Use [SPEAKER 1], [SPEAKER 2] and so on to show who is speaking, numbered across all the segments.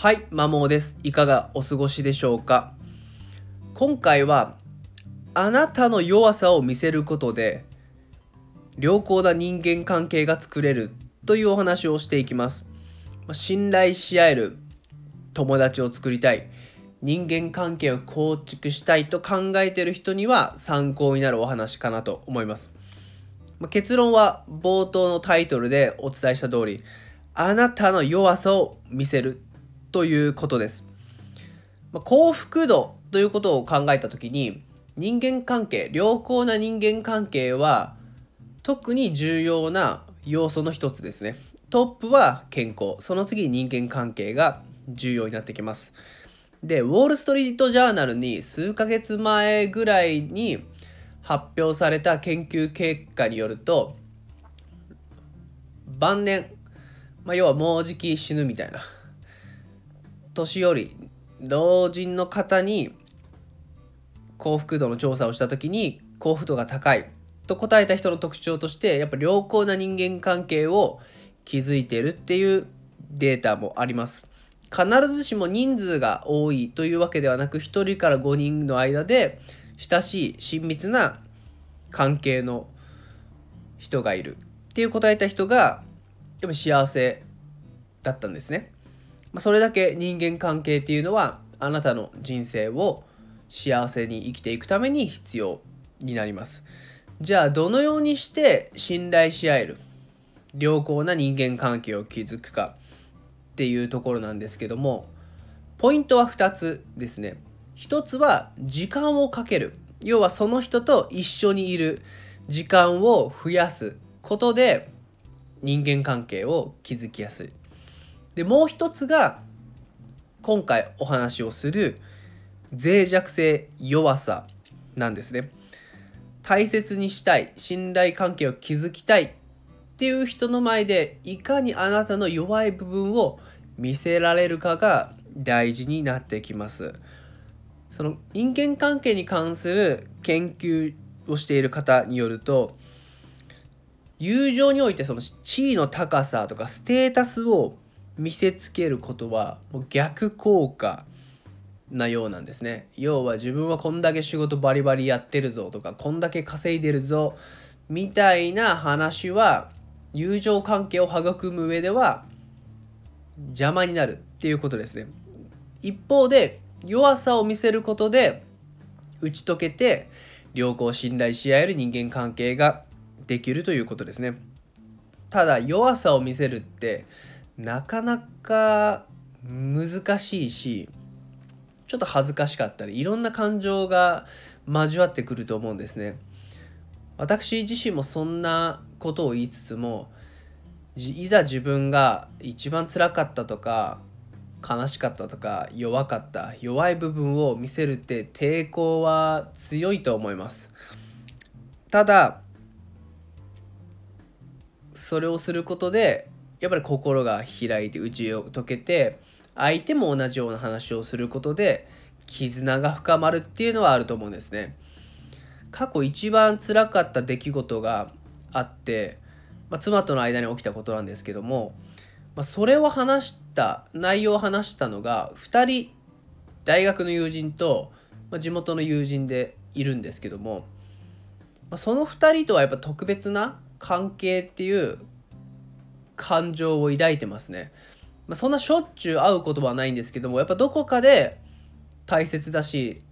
[SPEAKER 1] はい、マモです。いかがお過ごしでしょうか？今回は、あなたの弱さを見せることで、良好な人間関係が作れるというお話をしていきます。信頼し合える友達を作りたい、人間関係を構築したいと考えている人には参考になるお話かなと思います。ま結論は冒頭のタイトルでお伝えした通り、あなたの弱さを見せるということです。まあ幸福度ということを考えたときに、人間関係、良好な人間関係は特に重要な要素の一つですね。トップは健康、その次に人間関係が重要になってきます。で、ウォール・ストリート・ジャーナルに数ヶ月前ぐらいに発表された研究結果によると、晩年、まあ、要はもうじき死ぬみたいな、年寄り、老人の方に幸福度の調査をした時に幸福度が高いと答えた人の特徴としてやっぱ良好な人間関係を築いてるっていうデータもあります。必ずしも人数が多いというわけではなく1人から5人の間で親しい親密な関係の人がいるっていう答えた人がやっぱ幸せだったんですね、まあ、それだけ人間関係っていうのはあなたの人生を幸せに生きていくために必要になります。じゃあどのようにして信頼し合える良好な人間関係を築くかっていうところなんですけどもポイントは2つですね。1つは時間をかける。要はその人と一緒にいる時間を増やすことで人間関係を築きやすい。でもう一つが今回お話をする脆弱性弱さなんですね。大切にしたい信頼関係を築きたいっていう人の前でいかにあなたの弱い部分を見せられるかが大事になってきます。その人間関係に関する研究をしている方によると友情においてその地位の高さとかステータスを見せつけることはもう逆効果なようなんですね。要は自分はこんだけ仕事バリバリやってるぞとかこんだけ稼いでるぞみたいな話は友情関係を育む上では邪魔になるっていうことですね。一方で弱さを見せることで打ち解けて良好信頼し合える人間関係ができるということですね。ただ弱さを見せるってなかなか難しいしちょっと恥ずかしかったりいろんな感情が交わってくると思うんですね。私自身もそんなことを言いつつもいざ自分が一番辛かったとか悲しかったとか弱かった弱い部分を見せるって抵抗は強いと思います。ただそれをすることでやっぱり心が開いて内を解けて相手も同じような話をすることで絆が深まるっていうのはあると思うんですね。過去一番辛かった出来事があって、まあ、妻との間に起きたことなんですけども、まあ、それを話した内容を話したのが2人大学の友人と、まあ、地元の友人でいるんですけども、まあ、その2人とはやっぱ特別な関係っていう感情を抱いてますね。まあ、そんなしょっちゅう会うことはないんですけどもやっぱどこかで大切だし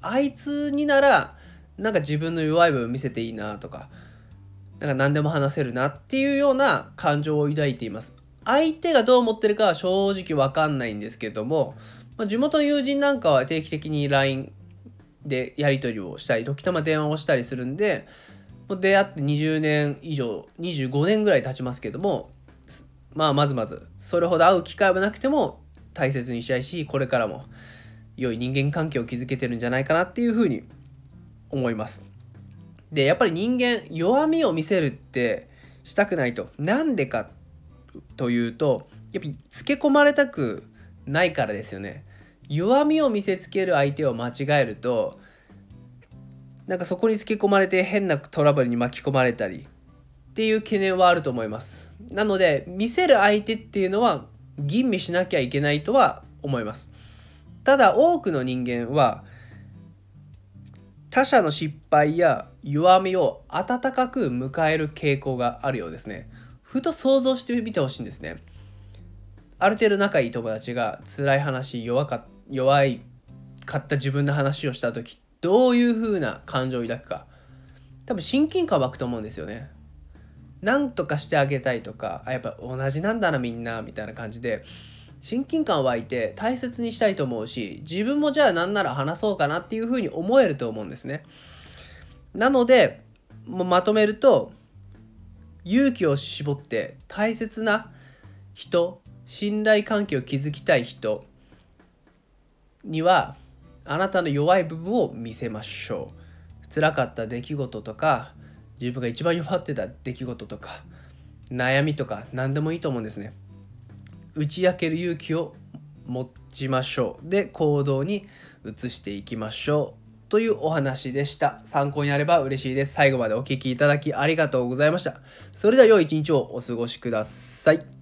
[SPEAKER 1] あいつにならなんか自分の弱い部分見せていいなとかなんか何でも話せるなっていうような感情を抱いています相手がどう思ってるかは正直わかんないんですけども、まあ、地元の友人なんかは定期的に LINE でやり取りをしたり時たま電話をしたりするんでもう出会って20年以上25年ぐらい経ちますけどもまあまずまずそれほど会う機会はなくても大切にしたいしこれからも良い人間関係を築けてるんじゃないかなっていうふうに思います。でやっぱり人間弱みを見せるってしたくないとなんでかというとやっぱりつけ込まれたくないからですよね。弱みを見せつける相手を間違えるとなんかそこにつけ込まれて変なトラブルに巻き込まれたりっていう懸念はあると思います。なので見せる相手っていうのは吟味しなきゃいけないとは思います。ただ多くの人間は他者の失敗や弱みを温かく迎える傾向があるようですね。ふと想像してみてほしいんですね。ある程度仲いい友達が辛い話弱か弱いかった自分の話をした時どういう風な感情を抱くか。多分親近感湧くと思うんですよね。なんとかしてあげたいとかあやっぱ同じなんだなみんなみたいな感じで親近感湧いて大切にしたいと思うし自分もじゃあなんなら話そうかなっていう風に思えると思うんですね。なのでもうまとめると勇気を絞って大切な人信頼関係を築きたい人にはあなたの弱い部分を見せましょう。辛かった出来事とか自分が一番弱ってた出来事とか悩みとか何でもいいと思うんですね。打ち明ける勇気を持ちましょう。で行動に移していきましょう。というお話でした。参考になれば嬉しいです。最後までお聴きいただきありがとうございました。それでは良い一日をお過ごしください。